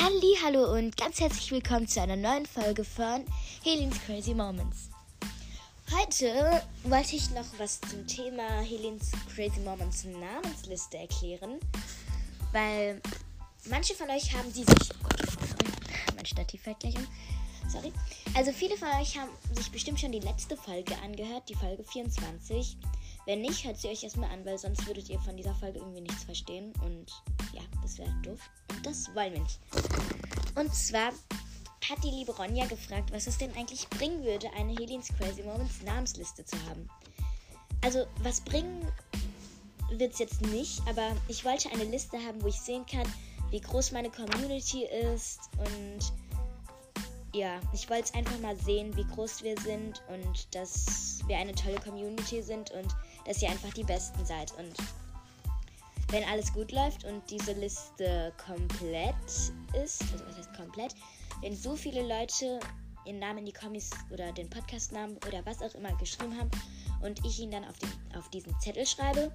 Halli, hallo und ganz herzlich willkommen zu einer neuen Folge von Helens Crazy Moments. Heute wollte ich noch was zum Thema Helens Crazy Moments Namensliste erklären, weil manche von euch haben die sich. Oh Gott, sorry, mein Stativ fällt gleich um. Sorry. Also viele von euch haben sich bestimmt schon die letzte Folge angehört, die Folge 24. Wenn nicht, hört sie euch erstmal an, weil sonst würdet ihr von dieser Folge irgendwie nichts verstehen. Und ja, das wäre doof. Und das wollen wir nicht. Und zwar hat die liebe Ronja gefragt, was es denn eigentlich bringen würde, eine Helens Crazy Moments Namensliste zu haben. Also, was bringen wird es jetzt nicht, aber ich wollte eine Liste haben, wo ich sehen kann, wie groß meine Community ist und ja, ich wollte einfach mal sehen, wie groß wir sind und dass wir eine tolle Community sind und dass ihr einfach die Besten seid. Und wenn alles gut läuft und diese Liste komplett ist, also was heißt komplett, wenn so viele Leute ihren Namen in die Kommis oder den Podcastnamen oder was auch immer geschrieben haben und ich ihn dann auf, den, auf diesen Zettel schreibe,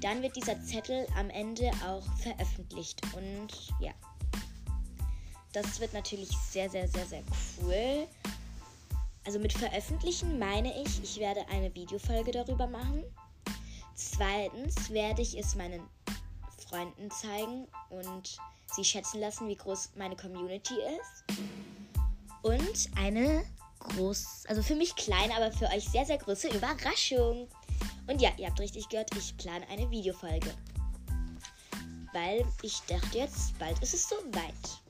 dann wird dieser Zettel am Ende auch veröffentlicht. Und ja, das wird natürlich sehr, sehr, sehr, sehr cool. Also mit veröffentlichen meine ich, ich werde eine Videofolge darüber machen. Zweitens werde ich es meinen Freunden zeigen und sie schätzen lassen, wie groß meine Community ist. Und eine groß, also für mich kleine, aber für euch sehr, sehr große Überraschung. Und ja, ihr habt richtig gehört, ich plane eine Videofolge. Weil ich dachte jetzt, bald ist es soweit.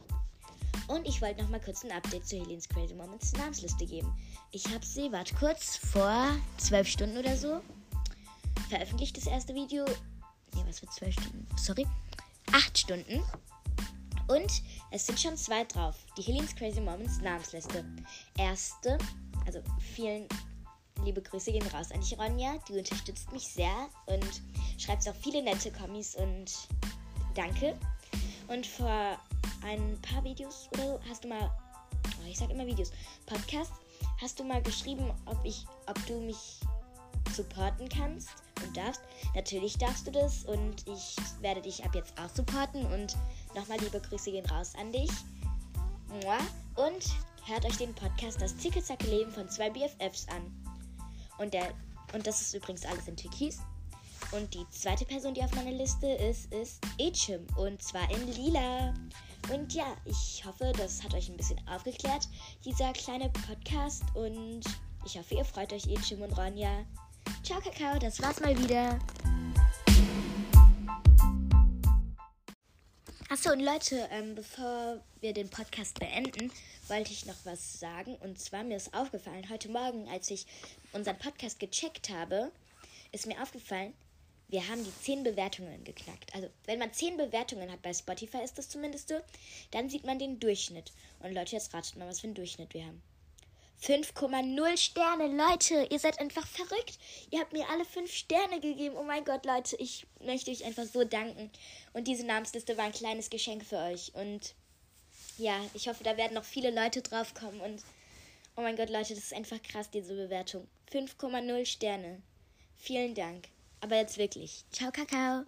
Und ich wollte noch mal kurz ein Update zu Helens Crazy Moments Namensliste geben. Ich habe sie, warte kurz, vor zwölf Stunden oder so veröffentlicht, das erste Video. Ne, was für zwölf Stunden? Sorry. Acht Stunden. Und es sind schon zwei drauf. Die Helens Crazy Moments Namensliste. Erste, also vielen liebe Grüße gehen raus an dich, Ronja. Du unterstützt mich sehr und schreibst auch viele nette Kommis und danke. Und vor ein paar Videos oder so hast du mal, oh, ich sag immer Videos, Podcast, hast du mal geschrieben, ob ich, ob du mich supporten kannst und darfst. Natürlich darfst du das und ich werde dich ab jetzt auch supporten und nochmal liebe Grüße gehen raus an dich. Und hört euch den Podcast Das Zickelzacke Leben von zwei BFFs an. Und, der, und das ist übrigens alles in Türkis. Und die zweite Person, die auf meiner Liste ist, ist Echim. Und zwar in Lila. Und ja, ich hoffe, das hat euch ein bisschen aufgeklärt, dieser kleine Podcast. Und ich hoffe, ihr freut euch, Echim und Ronja. Ciao, Kakao, das war's mal wieder. Achso, und Leute, ähm, bevor wir den Podcast beenden, wollte ich noch was sagen. Und zwar mir ist aufgefallen, heute Morgen, als ich unseren Podcast gecheckt habe, ist mir aufgefallen, wir haben die 10 Bewertungen geknackt. Also, wenn man 10 Bewertungen hat, bei Spotify ist das zumindest so, dann sieht man den Durchschnitt. Und Leute, jetzt ratet mal, was für einen Durchschnitt wir haben. 5,0 Sterne, Leute, ihr seid einfach verrückt. Ihr habt mir alle 5 Sterne gegeben. Oh mein Gott, Leute, ich möchte euch einfach so danken. Und diese Namensliste war ein kleines Geschenk für euch. Und ja, ich hoffe, da werden noch viele Leute draufkommen. Und oh mein Gott, Leute, das ist einfach krass, diese Bewertung. 5,0 Sterne. Vielen Dank. Aber jetzt wirklich. Ciao, Kakao.